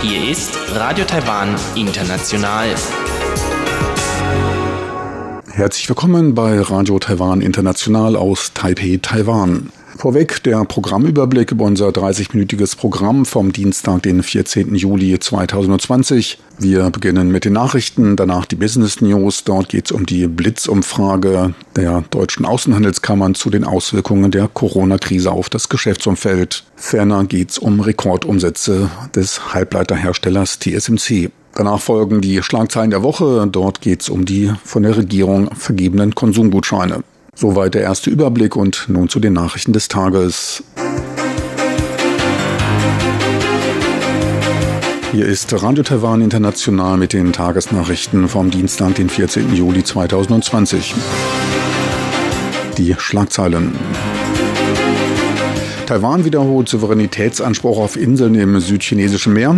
Hier ist Radio Taiwan International. Herzlich willkommen bei Radio Taiwan International aus Taipei, Taiwan. Vorweg der Programmüberblick über unser 30-minütiges Programm vom Dienstag, den 14. Juli 2020. Wir beginnen mit den Nachrichten, danach die Business News. Dort geht es um die Blitzumfrage der deutschen Außenhandelskammern zu den Auswirkungen der Corona-Krise auf das Geschäftsumfeld. Ferner geht es um Rekordumsätze des Halbleiterherstellers TSMC. Danach folgen die Schlagzeilen der Woche. Dort geht es um die von der Regierung vergebenen Konsumgutscheine. Soweit der erste Überblick und nun zu den Nachrichten des Tages. Hier ist Radio Taiwan International mit den Tagesnachrichten vom Dienstag, den 14. Juli 2020. Die Schlagzeilen. Taiwan wiederholt Souveränitätsanspruch auf Inseln im südchinesischen Meer.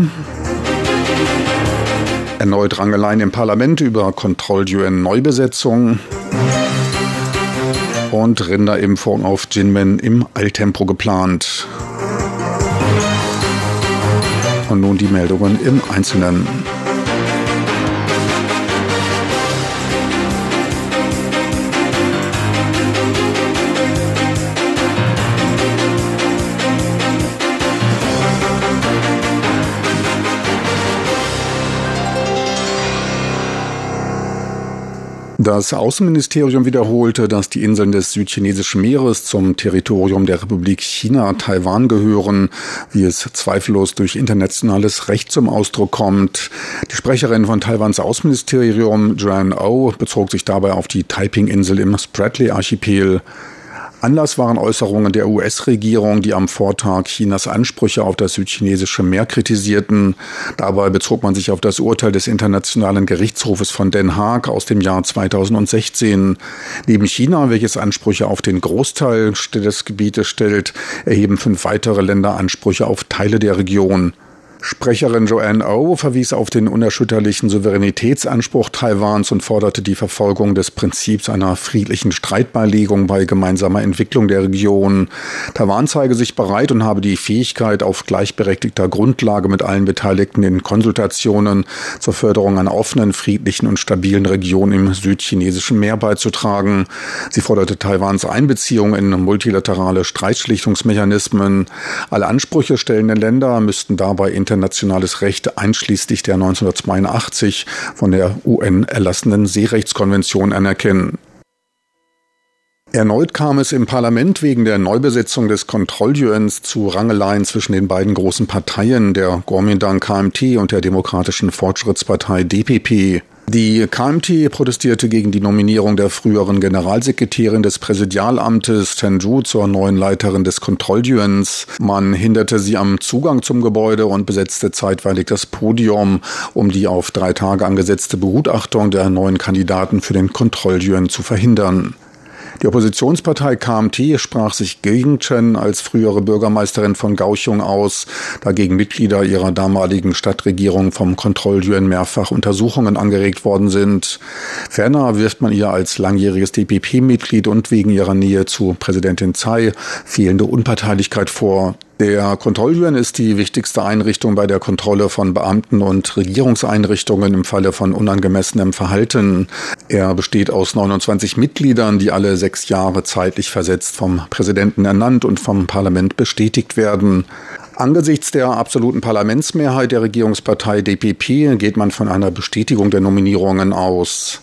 Erneut Rangeleien im Parlament über Kontroll-UN-Neubesetzung und Rinderimpfung auf Jinmen im Eiltempo geplant. Und nun die Meldungen im Einzelnen. Das Außenministerium wiederholte, dass die Inseln des südchinesischen Meeres zum Territorium der Republik China Taiwan gehören, wie es zweifellos durch internationales Recht zum Ausdruck kommt. Die Sprecherin von Taiwans Außenministerium, Joanne O, bezog sich dabei auf die Taiping-Insel im Spratly-Archipel. Anlass waren Äußerungen der US-Regierung, die am Vortag Chinas Ansprüche auf das südchinesische Meer kritisierten. Dabei bezog man sich auf das Urteil des Internationalen Gerichtshofes von Den Haag aus dem Jahr 2016. Neben China, welches Ansprüche auf den Großteil des Gebietes stellt, erheben fünf weitere Länder Ansprüche auf Teile der Region. Sprecherin Joanne O verwies auf den unerschütterlichen Souveränitätsanspruch Taiwans und forderte die Verfolgung des Prinzips einer friedlichen Streitbeilegung bei gemeinsamer Entwicklung der Region. Taiwan zeige sich bereit und habe die Fähigkeit, auf gleichberechtigter Grundlage mit allen Beteiligten in Konsultationen zur Förderung einer offenen, friedlichen und stabilen Region im südchinesischen Meer beizutragen. Sie forderte Taiwans Einbeziehung in multilaterale Streitschlichtungsmechanismen. Alle Ansprüche stellenden Länder müssten dabei inter internationales Recht einschließlich der 1982 von der UN erlassenen Seerechtskonvention anerkennen. Erneut kam es im Parlament wegen der Neubesetzung des Kontrolljurens zu Rangeleien zwischen den beiden großen Parteien, der Kuomintang KMT und der Demokratischen Fortschrittspartei DPP. Die KMT protestierte gegen die Nominierung der früheren Generalsekretärin des Präsidialamtes Tenju zur neuen Leiterin des Kontrolljurens. Man hinderte sie am Zugang zum Gebäude und besetzte zeitweilig das Podium, um die auf drei Tage angesetzte Begutachtung der neuen Kandidaten für den Kontrolljuren zu verhindern. Die Oppositionspartei KMT sprach sich gegen Chen als frühere Bürgermeisterin von Kaohsiung aus, da gegen Mitglieder ihrer damaligen Stadtregierung vom Kontrolljurn mehrfach Untersuchungen angeregt worden sind. Ferner wirft man ihr als langjähriges DPP-Mitglied und wegen ihrer Nähe zu Präsidentin Tsai fehlende Unparteilichkeit vor. Der Kontrolljurn ist die wichtigste Einrichtung bei der Kontrolle von Beamten und Regierungseinrichtungen im Falle von unangemessenem Verhalten. Er besteht aus 29 Mitgliedern, die alle sechs Jahre zeitlich versetzt vom Präsidenten ernannt und vom Parlament bestätigt werden. Angesichts der absoluten Parlamentsmehrheit der Regierungspartei DPP geht man von einer Bestätigung der Nominierungen aus.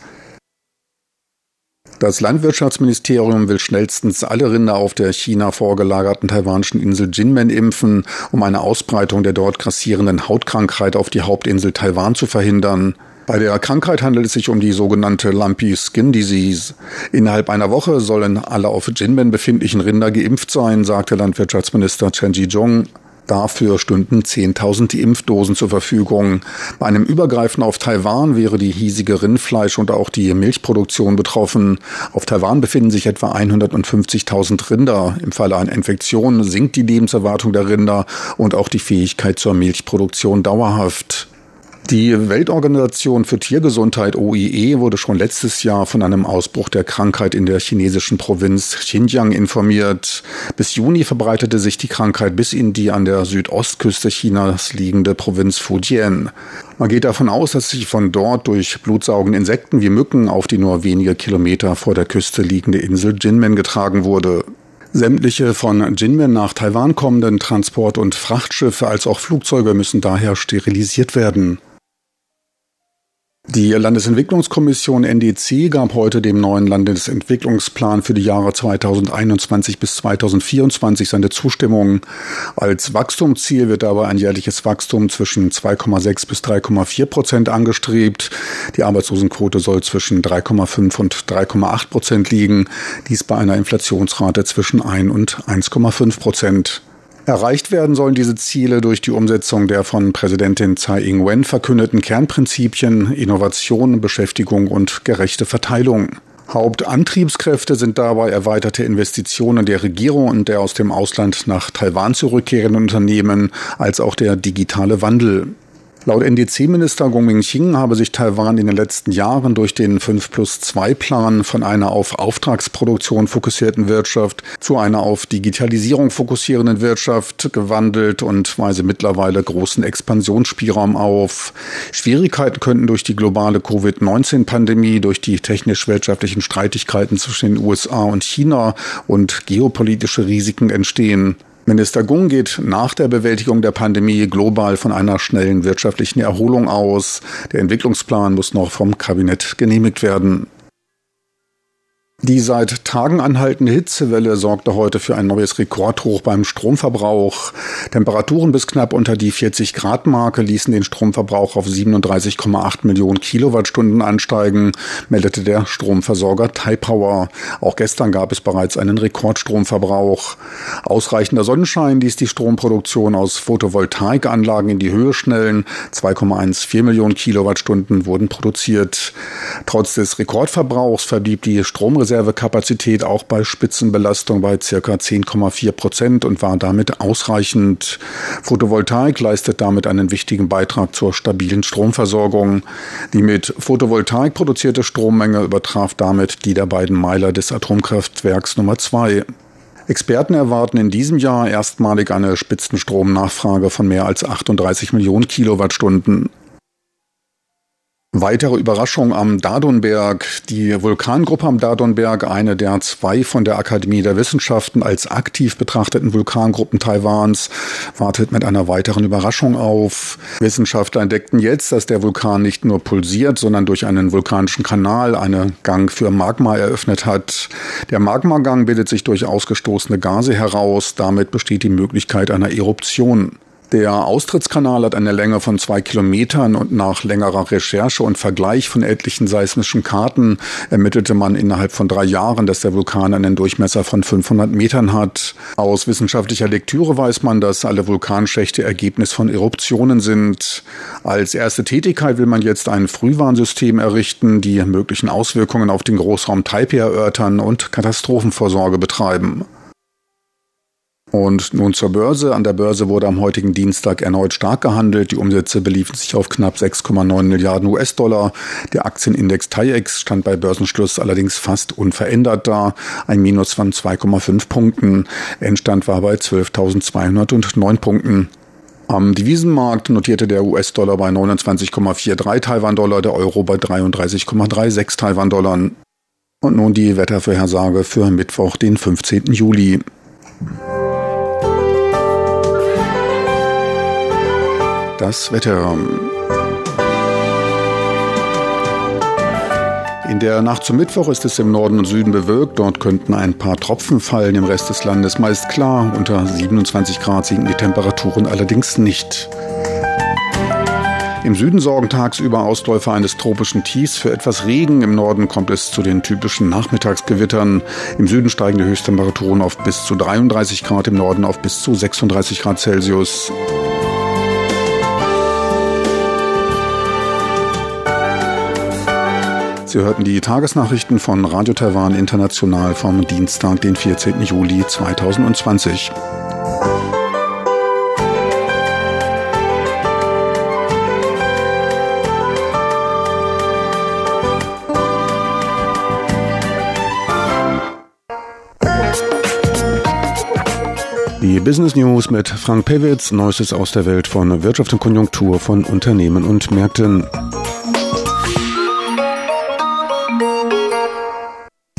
Das Landwirtschaftsministerium will schnellstens alle Rinder auf der China vorgelagerten taiwanischen Insel Jinmen impfen, um eine Ausbreitung der dort grassierenden Hautkrankheit auf die Hauptinsel Taiwan zu verhindern. Bei der Krankheit handelt es sich um die sogenannte Lumpy Skin Disease. Innerhalb einer Woche sollen alle auf Jinmen befindlichen Rinder geimpft sein, sagte Landwirtschaftsminister Chen Ji-jong Dafür stünden 10.000 Impfdosen zur Verfügung. Bei einem Übergreifen auf Taiwan wäre die hiesige Rindfleisch- und auch die Milchproduktion betroffen. Auf Taiwan befinden sich etwa 150.000 Rinder. Im Falle einer Infektion sinkt die Lebenserwartung der Rinder und auch die Fähigkeit zur Milchproduktion dauerhaft. Die Weltorganisation für Tiergesundheit OIE wurde schon letztes Jahr von einem Ausbruch der Krankheit in der chinesischen Provinz Xinjiang informiert. Bis Juni verbreitete sich die Krankheit bis in die an der Südostküste Chinas liegende Provinz Fujian. Man geht davon aus, dass sich von dort durch blutsaugende Insekten wie Mücken auf die nur wenige Kilometer vor der Küste liegende Insel Jinmen getragen wurde. Sämtliche von Jinmen nach Taiwan kommenden Transport- und Frachtschiffe als auch Flugzeuge müssen daher sterilisiert werden. Die Landesentwicklungskommission NDC gab heute dem neuen Landesentwicklungsplan für die Jahre 2021 bis 2024 seine Zustimmung. Als Wachstumsziel wird dabei ein jährliches Wachstum zwischen 2,6 bis 3,4 Prozent angestrebt. Die Arbeitslosenquote soll zwischen 3,5 und 3,8 Prozent liegen. Dies bei einer Inflationsrate zwischen 1 und 1,5 Prozent. Erreicht werden sollen diese Ziele durch die Umsetzung der von Präsidentin Tsai Ing-wen verkündeten Kernprinzipien Innovation, Beschäftigung und gerechte Verteilung. Hauptantriebskräfte sind dabei erweiterte Investitionen der Regierung und der aus dem Ausland nach Taiwan zurückkehrenden Unternehmen, als auch der digitale Wandel. Laut NDC-Minister Gong Ming-Ching habe sich Taiwan in den letzten Jahren durch den 5 plus 2 Plan von einer auf Auftragsproduktion fokussierten Wirtschaft zu einer auf Digitalisierung fokussierenden Wirtschaft gewandelt und weise mittlerweile großen Expansionsspielraum auf. Schwierigkeiten könnten durch die globale Covid-19-Pandemie, durch die technisch-wirtschaftlichen Streitigkeiten zwischen den USA und China und geopolitische Risiken entstehen. Minister Gung geht nach der Bewältigung der Pandemie global von einer schnellen wirtschaftlichen Erholung aus. Der Entwicklungsplan muss noch vom Kabinett genehmigt werden. Die seit Tagen anhaltende Hitzewelle sorgte heute für ein neues Rekordhoch beim Stromverbrauch. Temperaturen bis knapp unter die 40 Grad Marke ließen den Stromverbrauch auf 37,8 Millionen Kilowattstunden ansteigen, meldete der Stromversorger Taipower. Auch gestern gab es bereits einen Rekordstromverbrauch. Ausreichender Sonnenschein ließ die Stromproduktion aus Photovoltaikanlagen in die Höhe schnellen. 2,14 Millionen Kilowattstunden wurden produziert. Trotz des Rekordverbrauchs verblieb die Stromreserve Reservekapazität auch bei Spitzenbelastung bei circa 10,4 Prozent und war damit ausreichend. Photovoltaik leistet damit einen wichtigen Beitrag zur stabilen Stromversorgung. Die mit Photovoltaik produzierte Strommenge übertraf damit die der beiden Meiler des Atomkraftwerks Nummer 2. Experten erwarten in diesem Jahr erstmalig eine Spitzenstromnachfrage von mehr als 38 Millionen Kilowattstunden. Weitere Überraschung am Dadonberg. Die Vulkangruppe am Dadonberg, eine der zwei von der Akademie der Wissenschaften als aktiv betrachteten Vulkangruppen Taiwans, wartet mit einer weiteren Überraschung auf. Wissenschaftler entdeckten jetzt, dass der Vulkan nicht nur pulsiert, sondern durch einen vulkanischen Kanal einen Gang für Magma eröffnet hat. Der Magmagang bildet sich durch ausgestoßene Gase heraus. Damit besteht die Möglichkeit einer Eruption. Der Austrittskanal hat eine Länge von zwei Kilometern und nach längerer Recherche und Vergleich von etlichen seismischen Karten ermittelte man innerhalb von drei Jahren, dass der Vulkan einen Durchmesser von 500 Metern hat. Aus wissenschaftlicher Lektüre weiß man, dass alle Vulkanschächte Ergebnis von Eruptionen sind. Als erste Tätigkeit will man jetzt ein Frühwarnsystem errichten, die möglichen Auswirkungen auf den Großraum Taipei erörtern und Katastrophenvorsorge betreiben. Und nun zur Börse. An der Börse wurde am heutigen Dienstag erneut stark gehandelt. Die Umsätze beliefen sich auf knapp 6,9 Milliarden US-Dollar. Der Aktienindex TAIEX stand bei Börsenschluss allerdings fast unverändert da, ein Minus von 2,5 Punkten. Endstand war bei 12.209 Punkten. Am Devisenmarkt notierte der US-Dollar bei 29,43 Taiwan-Dollar, der Euro bei 33,36 Taiwan-Dollar. Und nun die Wettervorhersage für Mittwoch, den 15. Juli. Das Wetter. In der Nacht zum Mittwoch ist es im Norden und Süden bewölkt. Dort könnten ein paar Tropfen fallen. Im Rest des Landes meist klar. Unter 27 Grad sinken die Temperaturen allerdings nicht. Im Süden sorgen tagsüber Ausläufer eines tropischen Tiefs für etwas Regen. Im Norden kommt es zu den typischen Nachmittagsgewittern. Im Süden steigen die Höchsttemperaturen auf bis zu 33 Grad, im Norden auf bis zu 36 Grad Celsius. Sie hörten die Tagesnachrichten von Radio Taiwan International vom Dienstag, den 14. Juli 2020. Die Business News mit Frank Pewitz, Neuestes aus der Welt von Wirtschaft und Konjunktur von Unternehmen und Märkten.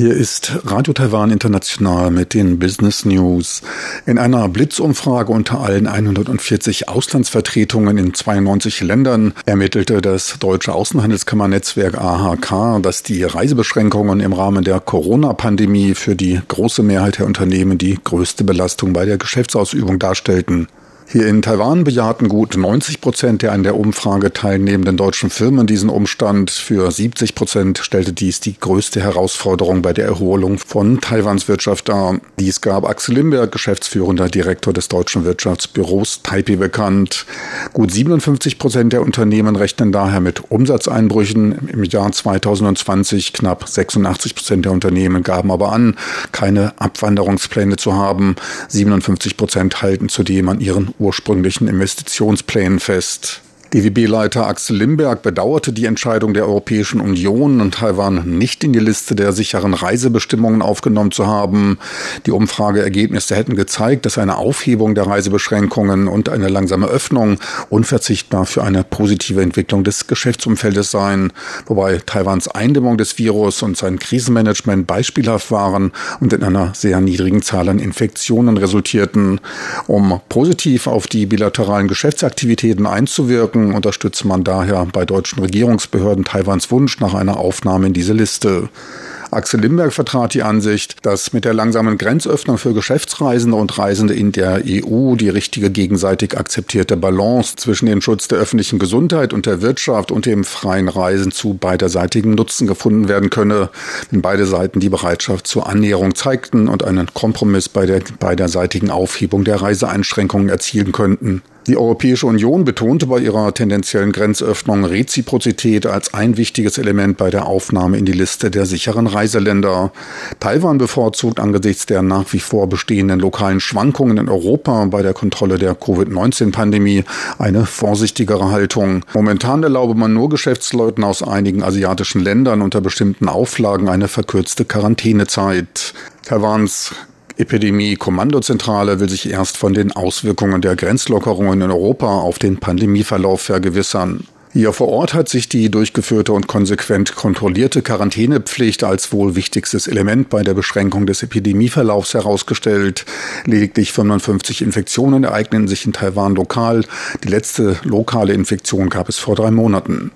Hier ist Radio Taiwan International mit den Business News. In einer Blitzumfrage unter allen 140 Auslandsvertretungen in 92 Ländern ermittelte das deutsche Außenhandelskammernetzwerk AHK, dass die Reisebeschränkungen im Rahmen der Corona-Pandemie für die große Mehrheit der Unternehmen die größte Belastung bei der Geschäftsausübung darstellten. Hier in Taiwan bejahten gut 90 Prozent der an der Umfrage teilnehmenden deutschen Firmen diesen Umstand. Für 70 Prozent stellte dies die größte Herausforderung bei der Erholung von Taiwans Wirtschaft dar. Dies gab Axel Limberg, geschäftsführender Direktor des deutschen Wirtschaftsbüros Taipei bekannt. Gut 57 Prozent der Unternehmen rechnen daher mit Umsatzeinbrüchen im Jahr 2020. Knapp 86 Prozent der Unternehmen gaben aber an, keine Abwanderungspläne zu haben. 57 Prozent halten zudem an ihren ursprünglichen Investitionsplänen fest. DWB-Leiter Axel Limberg bedauerte die Entscheidung der Europäischen Union, Taiwan nicht in die Liste der sicheren Reisebestimmungen aufgenommen zu haben. Die Umfrageergebnisse hätten gezeigt, dass eine Aufhebung der Reisebeschränkungen und eine langsame Öffnung unverzichtbar für eine positive Entwicklung des Geschäftsumfeldes seien, wobei Taiwans Eindämmung des Virus und sein Krisenmanagement beispielhaft waren und in einer sehr niedrigen Zahl an Infektionen resultierten. Um positiv auf die bilateralen Geschäftsaktivitäten einzuwirken, Fragen unterstützt man daher bei deutschen Regierungsbehörden Taiwans Wunsch nach einer Aufnahme in diese Liste. Axel Limberg vertrat die Ansicht, dass mit der langsamen Grenzöffnung für Geschäftsreisende und Reisende in der EU die richtige gegenseitig akzeptierte Balance zwischen dem Schutz der öffentlichen Gesundheit und der Wirtschaft und dem freien Reisen zu beiderseitigem Nutzen gefunden werden könne, wenn beide Seiten die Bereitschaft zur Annäherung zeigten und einen Kompromiss bei der beiderseitigen Aufhebung der Reiseeinschränkungen erzielen könnten. Die Europäische Union betonte bei ihrer tendenziellen Grenzöffnung Reziprozität als ein wichtiges Element bei der Aufnahme in die Liste der sicheren Reiseländer. Taiwan bevorzugt angesichts der nach wie vor bestehenden lokalen Schwankungen in Europa bei der Kontrolle der Covid-19-Pandemie eine vorsichtigere Haltung. Momentan erlaube man nur Geschäftsleuten aus einigen asiatischen Ländern unter bestimmten Auflagen eine verkürzte Quarantänezeit. Taiwans Epidemie-Kommandozentrale will sich erst von den Auswirkungen der Grenzlockerungen in Europa auf den Pandemieverlauf vergewissern. Hier vor Ort hat sich die durchgeführte und konsequent kontrollierte Quarantänepflicht als wohl wichtigstes Element bei der Beschränkung des Epidemieverlaufs herausgestellt. Lediglich 55 Infektionen ereigneten sich in Taiwan lokal. Die letzte lokale Infektion gab es vor drei Monaten.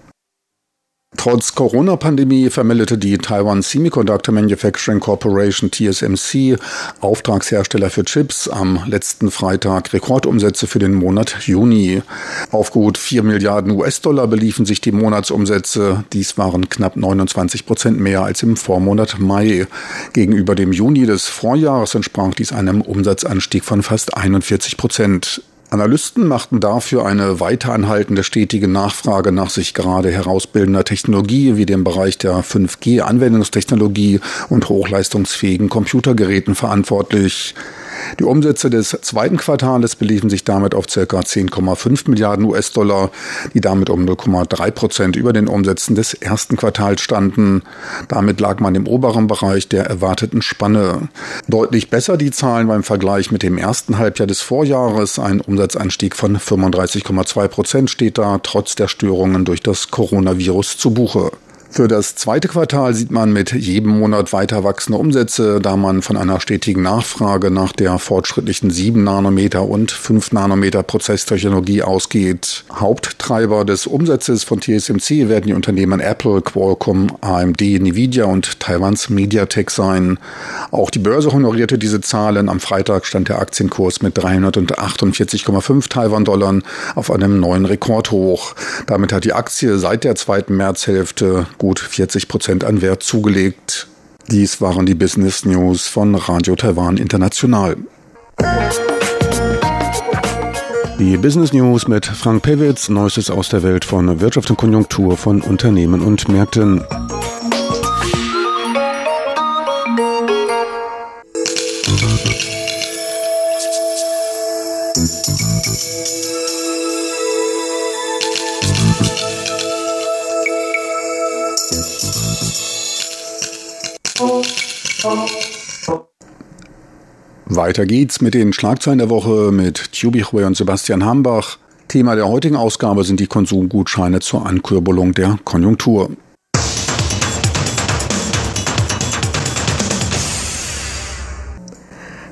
Trotz Corona-Pandemie vermeldete die Taiwan Semiconductor Manufacturing Corporation TSMC, Auftragshersteller für Chips, am letzten Freitag Rekordumsätze für den Monat Juni. Auf gut 4 Milliarden US-Dollar beliefen sich die Monatsumsätze. Dies waren knapp 29 Prozent mehr als im Vormonat Mai. Gegenüber dem Juni des Vorjahres entsprach dies einem Umsatzanstieg von fast 41 Prozent. Analysten machten dafür eine weiter anhaltende stetige Nachfrage nach sich gerade herausbildender Technologie wie dem Bereich der 5G-Anwendungstechnologie und hochleistungsfähigen Computergeräten verantwortlich. Die Umsätze des zweiten Quartals beliefen sich damit auf ca. 10,5 Milliarden US-Dollar, die damit um 0,3 Prozent über den Umsätzen des ersten Quartals standen. Damit lag man im oberen Bereich der erwarteten Spanne. Deutlich besser die Zahlen beim Vergleich mit dem ersten Halbjahr des Vorjahres. Ein Umsatzanstieg von 35,2 Prozent steht da trotz der Störungen durch das Coronavirus zu Buche. Für das zweite Quartal sieht man mit jedem Monat weiter wachsende Umsätze, da man von einer stetigen Nachfrage nach der fortschrittlichen 7 Nanometer und 5 Nanometer Prozesstechnologie ausgeht. Haupttreiber des Umsatzes von TSMC werden die Unternehmen Apple, Qualcomm, AMD, Nvidia und Taiwans MediaTek sein. Auch die Börse honorierte diese Zahlen. Am Freitag stand der Aktienkurs mit 348,5 Taiwan-Dollar auf einem neuen Rekordhoch. Damit hat die Aktie seit der zweiten Märzhälfte gut 40 Prozent an Wert zugelegt. Dies waren die Business News von Radio Taiwan International. Die Business News mit Frank Pewitz, Neuestes aus der Welt von Wirtschaft und Konjunktur von Unternehmen und Märkten. Weiter geht's mit den Schlagzeilen der Woche mit Tubichwe und Sebastian Hambach. Thema der heutigen Ausgabe sind die Konsumgutscheine zur Ankurbelung der Konjunktur.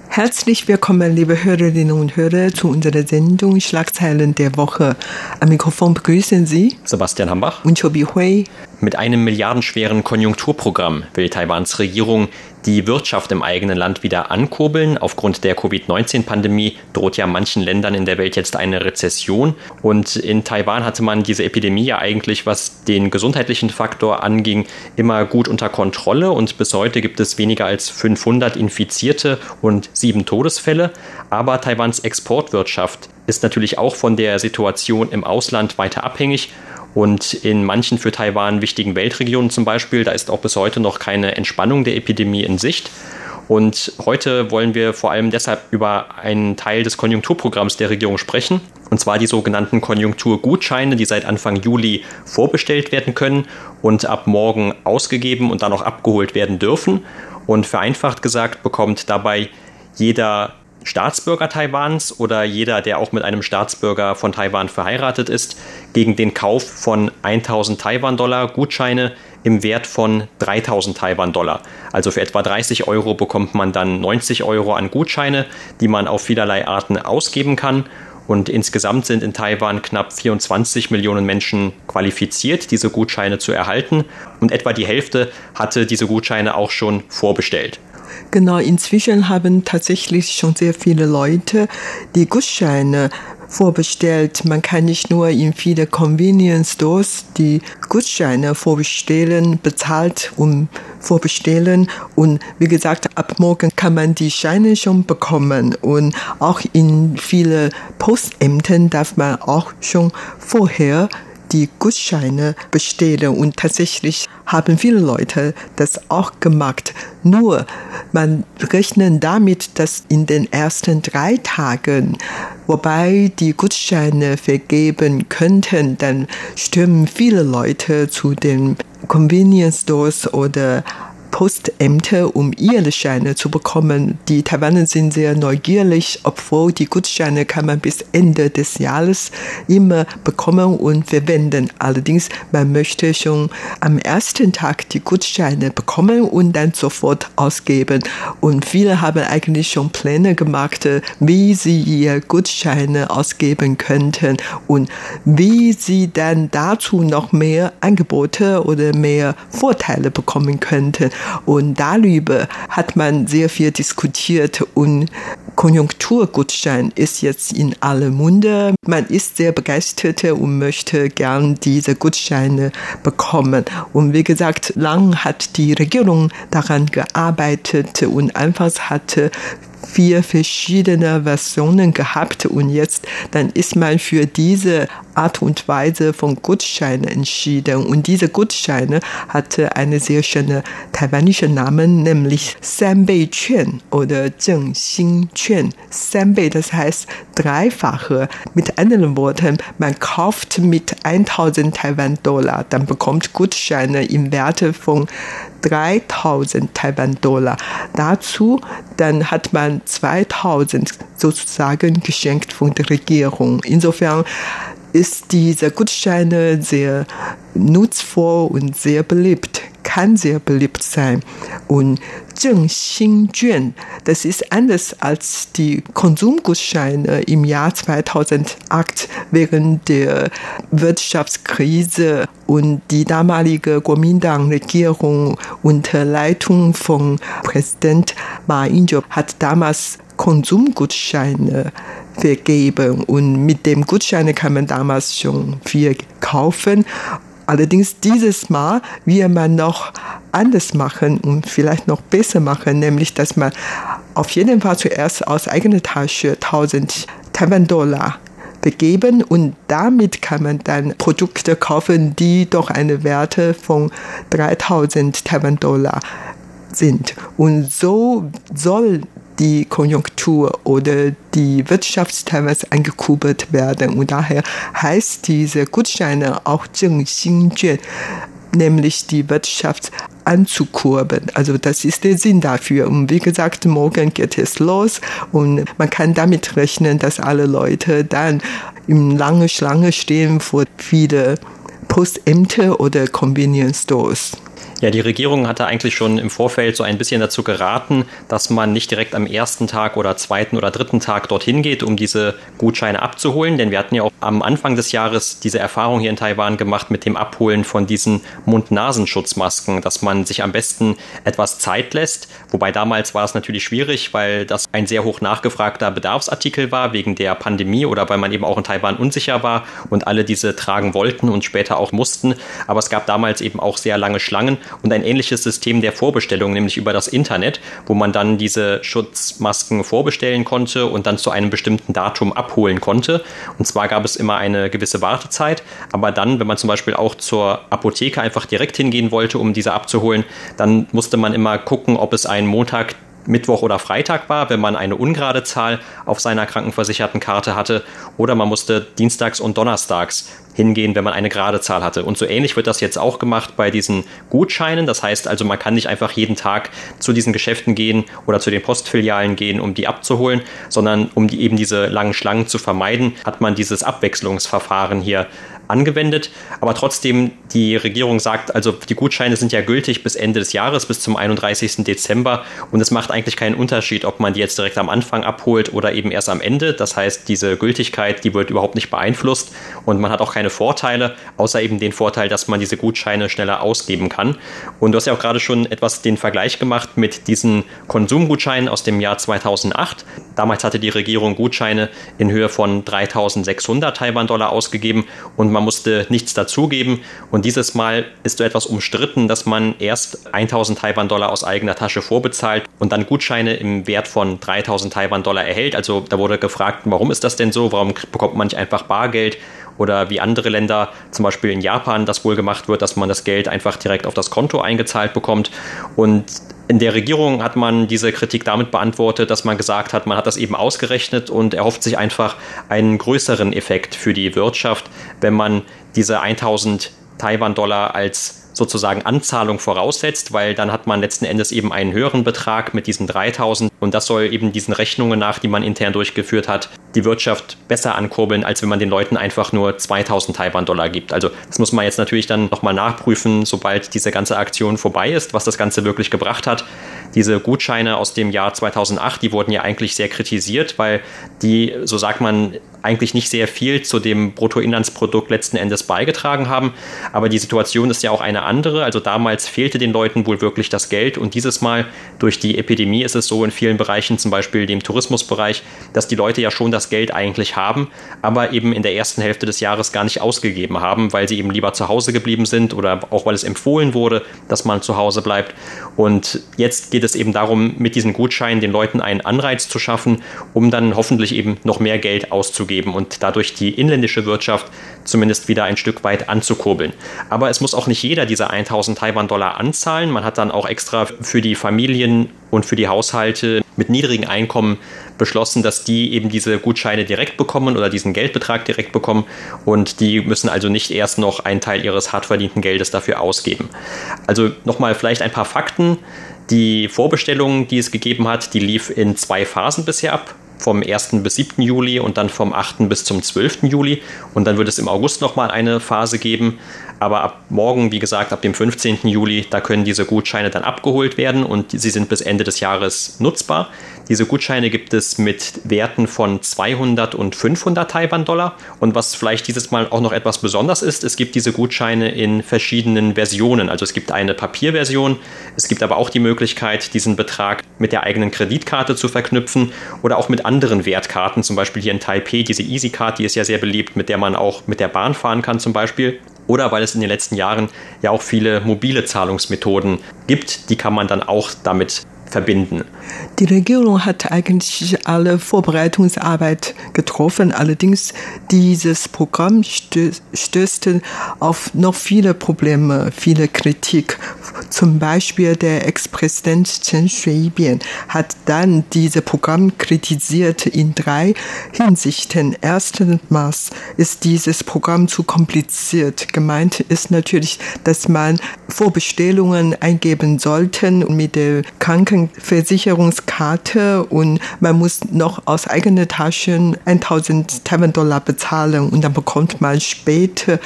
Herzlich willkommen, liebe Hörerinnen und Hörer, zu unserer Sendung Schlagzeilen der Woche. Am Mikrofon begrüßen Sie Sebastian Hambach und Chobi Hui. Mit einem milliardenschweren Konjunkturprogramm will Taiwans Regierung die Wirtschaft im eigenen Land wieder ankurbeln. Aufgrund der Covid-19-Pandemie droht ja manchen Ländern in der Welt jetzt eine Rezession. Und in Taiwan hatte man diese Epidemie ja eigentlich, was den gesundheitlichen Faktor anging, immer gut unter Kontrolle. Und bis heute gibt es weniger als 500 Infizierte und sieben Todesfälle. Aber Taiwans Exportwirtschaft ist natürlich auch von der Situation im Ausland weiter abhängig. Und in manchen für Taiwan wichtigen Weltregionen zum Beispiel, da ist auch bis heute noch keine Entspannung der Epidemie in Sicht. Und heute wollen wir vor allem deshalb über einen Teil des Konjunkturprogramms der Regierung sprechen, und zwar die sogenannten Konjunkturgutscheine, die seit Anfang Juli vorbestellt werden können und ab morgen ausgegeben und dann auch abgeholt werden dürfen. Und vereinfacht gesagt bekommt dabei jeder Staatsbürger Taiwans oder jeder, der auch mit einem Staatsbürger von Taiwan verheiratet ist, gegen den Kauf von 1000 Taiwan-Dollar Gutscheine im Wert von 3000 Taiwan-Dollar. Also für etwa 30 Euro bekommt man dann 90 Euro an Gutscheine, die man auf vielerlei Arten ausgeben kann. Und insgesamt sind in Taiwan knapp 24 Millionen Menschen qualifiziert, diese Gutscheine zu erhalten. Und etwa die Hälfte hatte diese Gutscheine auch schon vorbestellt. Genau, inzwischen haben tatsächlich schon sehr viele Leute die Gutscheine vorbestellt. Man kann nicht nur in viele Convenience Stores die Gutscheine vorbestellen, bezahlt und vorbestellen. Und wie gesagt, ab morgen kann man die Scheine schon bekommen. Und auch in viele Postämtern darf man auch schon vorher die Gutscheine bestellen und tatsächlich haben viele Leute das auch gemacht. Nur man rechnet damit, dass in den ersten drei Tagen, wobei die Gutscheine vergeben könnten, dann stürmen viele Leute zu den Convenience Stores oder Postämter, um ihre Scheine zu bekommen. Die Taiwaner sind sehr neugierig, obwohl die Gutscheine kann man bis Ende des Jahres immer bekommen und verwenden. Allerdings, man möchte schon am ersten Tag die Gutscheine bekommen und dann sofort ausgeben. Und viele haben eigentlich schon Pläne gemacht, wie sie ihre Gutscheine ausgeben könnten und wie sie dann dazu noch mehr Angebote oder mehr Vorteile bekommen könnten. Und darüber hat man sehr viel diskutiert und Konjunkturgutschein ist jetzt in aller Munde. Man ist sehr begeistert und möchte gern diese Gutscheine bekommen. Und wie gesagt, lang hat die Regierung daran gearbeitet und anfangs hatte vier verschiedene Versionen gehabt und jetzt dann ist man für diese Art und Weise von Gutscheinen entschieden und diese Gutscheine hatte eine sehr schöne taiwanische Namen, nämlich Sanbei Quan oder Zheng Xin Quan. Sanbei, das heißt dreifache. Mit anderen Worten, man kauft mit 1000 Taiwan Dollar, dann bekommt Gutscheine im Werte von 3000 Taiwan-Dollar. Dazu dann hat man 2000 sozusagen geschenkt von der Regierung. Insofern ist diese Gutscheine sehr nutzvoll und sehr beliebt kann sehr beliebt sein. Und Zheng Xin Juan, das ist anders als die Konsumgutscheine im Jahr 2008 während der Wirtschaftskrise und die damalige Kuomintang-Regierung unter Leitung von Präsident Ma Ying-jeou hat damals Konsumgutscheine vergeben und mit dem Gutscheine kann man damals schon viel kaufen Allerdings dieses Mal will man noch anders machen und vielleicht noch besser machen, nämlich dass man auf jeden Fall zuerst aus eigener Tasche 1000 Taiwan-Dollar begeben und damit kann man dann Produkte kaufen, die doch eine Werte von 3000 Taiwan-Dollar sind. Und so soll die Konjunktur oder die Wirtschaft teilweise angekurbelt werden. Und daher heißt diese Gutscheine auch Zheng Xinjuan. nämlich die Wirtschaft anzukurbeln. Also das ist der Sinn dafür. Und wie gesagt, morgen geht es los und man kann damit rechnen, dass alle Leute dann in lange Schlange stehen vor viele Postämter oder Convenience Stores. Ja, die Regierung hatte eigentlich schon im Vorfeld so ein bisschen dazu geraten, dass man nicht direkt am ersten Tag oder zweiten oder dritten Tag dorthin geht, um diese Gutscheine abzuholen. Denn wir hatten ja auch am Anfang des Jahres diese Erfahrung hier in Taiwan gemacht mit dem Abholen von diesen Mund-Nasenschutzmasken, dass man sich am besten etwas Zeit lässt. Wobei damals war es natürlich schwierig, weil das ein sehr hoch nachgefragter Bedarfsartikel war wegen der Pandemie oder weil man eben auch in Taiwan unsicher war und alle diese tragen wollten und später auch mussten. Aber es gab damals eben auch sehr lange Schlangen und ein ähnliches System der Vorbestellung, nämlich über das Internet, wo man dann diese Schutzmasken vorbestellen konnte und dann zu einem bestimmten Datum abholen konnte. Und zwar gab es immer eine gewisse Wartezeit, aber dann, wenn man zum Beispiel auch zur Apotheke einfach direkt hingehen wollte, um diese abzuholen, dann musste man immer gucken, ob es einen Montag Mittwoch oder Freitag war, wenn man eine ungerade Zahl auf seiner krankenversicherten Karte hatte, oder man musste dienstags und donnerstags hingehen, wenn man eine gerade Zahl hatte. Und so ähnlich wird das jetzt auch gemacht bei diesen Gutscheinen. Das heißt also, man kann nicht einfach jeden Tag zu diesen Geschäften gehen oder zu den Postfilialen gehen, um die abzuholen, sondern um die, eben diese langen Schlangen zu vermeiden, hat man dieses Abwechslungsverfahren hier angewendet. Aber trotzdem, die Regierung sagt, also die Gutscheine sind ja gültig bis Ende des Jahres, bis zum 31. Dezember. Und es macht eigentlich keinen Unterschied, ob man die jetzt direkt am Anfang abholt oder eben erst am Ende. Das heißt, diese Gültigkeit, die wird überhaupt nicht beeinflusst und man hat auch keine Vorteile, außer eben den Vorteil, dass man diese Gutscheine schneller ausgeben kann. Und du hast ja auch gerade schon etwas den Vergleich gemacht mit diesen Konsumgutscheinen aus dem Jahr 2008. Damals hatte die Regierung Gutscheine in Höhe von 3600 Taiwan-Dollar ausgegeben und man musste nichts dazugeben. Und dieses Mal ist so etwas umstritten, dass man erst 1000 Taiwan-Dollar aus eigener Tasche vorbezahlt und dann Gutscheine im Wert von 3000 Taiwan-Dollar erhält. Also da wurde gefragt, warum ist das denn so? Warum bekommt man nicht einfach Bargeld? Oder wie andere Länder, zum Beispiel in Japan, das wohl gemacht wird, dass man das Geld einfach direkt auf das Konto eingezahlt bekommt. Und in der Regierung hat man diese Kritik damit beantwortet, dass man gesagt hat, man hat das eben ausgerechnet und erhofft sich einfach einen größeren Effekt für die Wirtschaft, wenn man diese 1000 Taiwan-Dollar als sozusagen Anzahlung voraussetzt, weil dann hat man letzten Endes eben einen höheren Betrag mit diesen 3000 und das soll eben diesen Rechnungen nach, die man intern durchgeführt hat, die Wirtschaft besser ankurbeln, als wenn man den Leuten einfach nur 2000 Taiwan-Dollar gibt. Also das muss man jetzt natürlich dann nochmal nachprüfen, sobald diese ganze Aktion vorbei ist, was das Ganze wirklich gebracht hat. Diese Gutscheine aus dem Jahr 2008, die wurden ja eigentlich sehr kritisiert, weil die, so sagt man, eigentlich nicht sehr viel zu dem Bruttoinlandsprodukt letzten Endes beigetragen haben. Aber die Situation ist ja auch eine andere. Also damals fehlte den Leuten wohl wirklich das Geld und dieses Mal durch die Epidemie ist es so in vielen Bereichen, zum Beispiel dem Tourismusbereich, dass die Leute ja schon das Geld eigentlich haben, aber eben in der ersten Hälfte des Jahres gar nicht ausgegeben haben, weil sie eben lieber zu Hause geblieben sind oder auch weil es empfohlen wurde, dass man zu Hause bleibt. Und jetzt geht es eben darum, mit diesen Gutscheinen den Leuten einen Anreiz zu schaffen, um dann hoffentlich eben noch mehr Geld auszugeben geben und dadurch die inländische Wirtschaft zumindest wieder ein Stück weit anzukurbeln. Aber es muss auch nicht jeder diese 1000 Taiwan-Dollar anzahlen. Man hat dann auch extra für die Familien und für die Haushalte mit niedrigen Einkommen beschlossen, dass die eben diese Gutscheine direkt bekommen oder diesen Geldbetrag direkt bekommen und die müssen also nicht erst noch einen Teil ihres hart verdienten Geldes dafür ausgeben. Also nochmal vielleicht ein paar Fakten. Die Vorbestellung, die es gegeben hat, die lief in zwei Phasen bisher ab vom 1. bis 7. Juli und dann vom 8. bis zum 12. Juli. Und dann wird es im August nochmal eine Phase geben. Aber ab morgen, wie gesagt, ab dem 15. Juli, da können diese Gutscheine dann abgeholt werden und sie sind bis Ende des Jahres nutzbar. Diese Gutscheine gibt es mit Werten von 200 und 500 Taiwan-Dollar. Und was vielleicht dieses Mal auch noch etwas besonders ist, es gibt diese Gutscheine in verschiedenen Versionen. Also es gibt eine Papierversion, es gibt aber auch die Möglichkeit, diesen Betrag mit der eigenen Kreditkarte zu verknüpfen oder auch mit anderen Wertkarten, zum Beispiel hier in Taipei diese EasyCard, die ist ja sehr beliebt, mit der man auch mit der Bahn fahren kann zum Beispiel oder weil es in den letzten Jahren ja auch viele mobile Zahlungsmethoden gibt, die kann man dann auch damit verbinden? Die Regierung hat eigentlich alle Vorbereitungsarbeit getroffen. Allerdings dieses Programm stößte auf noch viele Probleme, viele Kritik. Zum Beispiel der Ex-Präsident Chen Shui-bian hat dann dieses Programm kritisiert in drei Hinsichten. Erstens ist dieses Programm zu kompliziert. Gemeint ist natürlich, dass man Vorbestellungen eingeben sollte mit der Krankenversicherungskarte und man muss noch aus eigener Tasche 1000 Taiwan-Dollar bezahlen und dann bekommt man später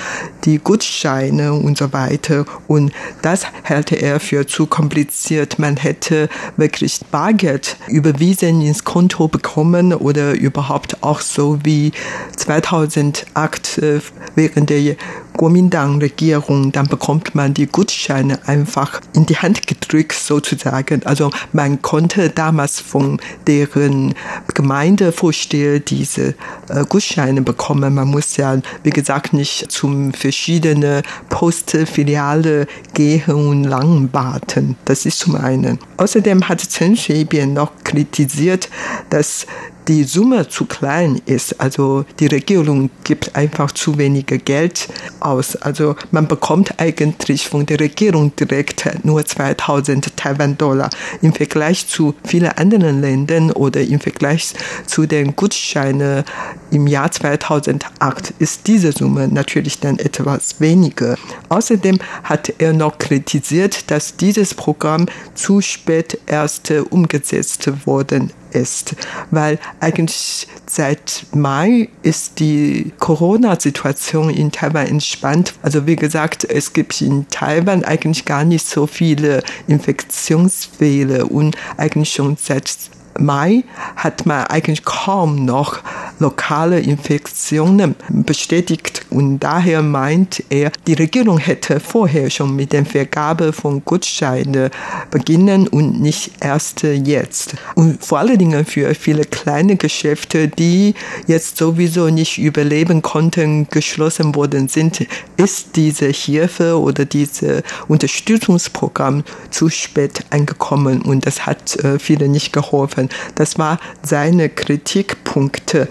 die Gutscheine und so weiter. Und das hält er für zu kompliziert. Man hätte wirklich Bargeld überwiesen ins Konto bekommen oder überhaupt auch so wie 2008 äh, während der Kuomintang-Regierung, dann bekommt man die Gutscheine einfach in die Hand gedrückt sozusagen. Also man konnte damals von deren Gemeindevorsteher diese äh, Gutscheine bekommen. Man muss ja, wie gesagt, nicht zum verschiedenen Postfiliale gehen und lang warten. Das ist zum einen. Außerdem hat Chen Shui-bian noch kritisiert, dass die Summe zu klein ist. Also die Regierung gibt einfach zu wenig Geld aus. Also man bekommt eigentlich von der Regierung direkt nur 2000 Taiwan-Dollar. Im Vergleich zu vielen anderen Ländern oder im Vergleich zu den Gutscheinen im Jahr 2008 ist diese Summe natürlich dann etwas weniger. Außerdem hat er noch kritisiert, dass dieses Programm zu spät erst umgesetzt worden ist, weil eigentlich seit Mai ist die Corona-Situation in Taiwan entspannt. Also wie gesagt, es gibt in Taiwan eigentlich gar nicht so viele Infektionsfälle und eigentlich schon seit Mai hat man eigentlich kaum noch lokale Infektionen bestätigt und daher meint er, die Regierung hätte vorher schon mit der Vergabe von Gutscheinen beginnen und nicht erst jetzt. Und vor allen Dingen für viele kleine Geschäfte, die jetzt sowieso nicht überleben konnten, geschlossen worden sind, ist diese Hilfe oder dieses Unterstützungsprogramm zu spät angekommen und das hat äh, nicht geholfen. Das war seine Kritikpunkte.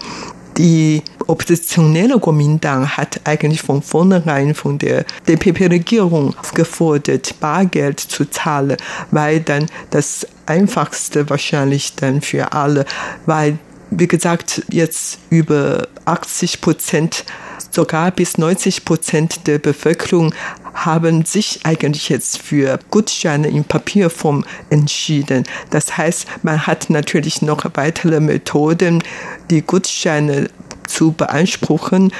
Die oppositionelle Kuomintang hat eigentlich von vornherein von der DPP-Regierung gefordert, Bargeld zu zahlen, weil dann das einfachste wahrscheinlich dann für alle, weil wie gesagt, jetzt über 80 Prozent, sogar bis 90 Prozent der Bevölkerung haben sich eigentlich jetzt für Gutscheine in Papierform entschieden. Das heißt, man hat natürlich noch weitere Methoden, die Gutscheine zu beanspruchen,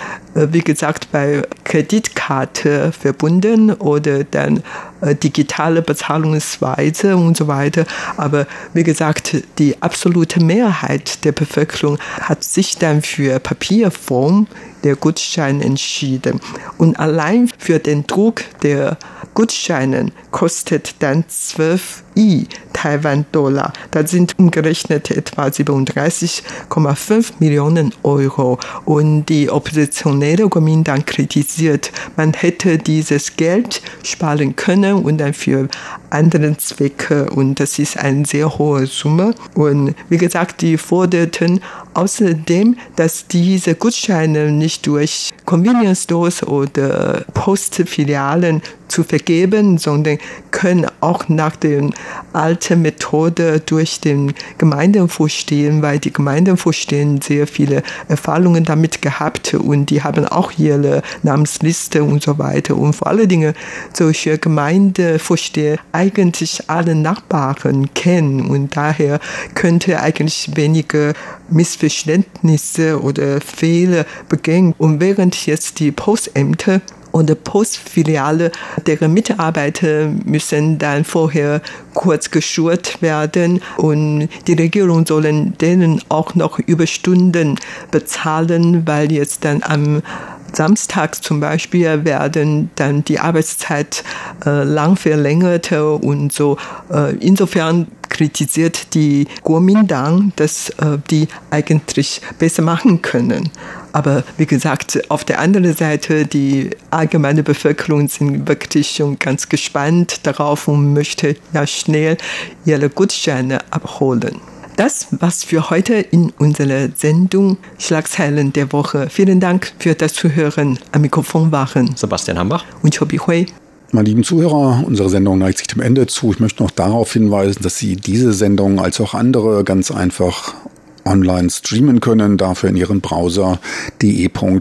wie gesagt, bei Kreditkarte verbunden oder dann äh, digitale Bezahlungsweise und so weiter. Aber wie gesagt, die absolute Mehrheit der Bevölkerung hat sich dann für Papierform der Gutschein entschieden. Und allein für den Druck der Gutscheinen kostet dann 12 I Taiwan-Dollar. Das sind umgerechnet etwa 37,5 Millionen Euro. Und die oppositionelle Kuomintang kritisiert, man hätte dieses Geld sparen können und dann für andere Zwecke. Und das ist eine sehr hohe Summe. Und wie gesagt, die forderten außerdem, dass diese Gutscheine nicht durch Convenience Stores oder Postfilialen zu vergeben, sondern können auch nach der alten Methode durch den Gemeindevorstehen, weil die Gemeindevorstehen sehr viele Erfahrungen damit gehabt und die haben auch ihre Namensliste und so weiter. Und vor allen Dingen solche Gemeindevorsteher eigentlich alle Nachbarn kennen und daher könnte eigentlich weniger Missverständnisse oder Fehler begehen. Und während jetzt die Postämter und Postfiliale, deren Mitarbeiter müssen dann vorher kurz geschult werden und die Regierung sollen denen auch noch Überstunden bezahlen, weil jetzt dann am Samstag zum Beispiel werden dann die Arbeitszeit äh, lang verlängert und so. Äh, insofern kritisiert die Kuomintang, dass äh, die eigentlich besser machen können. Aber wie gesagt, auf der anderen Seite, die allgemeine Bevölkerung sind wirklich schon ganz gespannt darauf und möchte ja schnell ihre Gutscheine abholen. Das war's für heute in unserer Sendung Schlagzeilen der Woche. Vielen Dank für das Zuhören. Am Mikrofon waren Sebastian Hambach und Chobi Hui. Meine lieben Zuhörer, unsere Sendung neigt sich dem Ende zu. Ich möchte noch darauf hinweisen, dass Sie diese Sendung als auch andere ganz einfach online streamen können, dafür in Ihren Browser de.rti.org.tv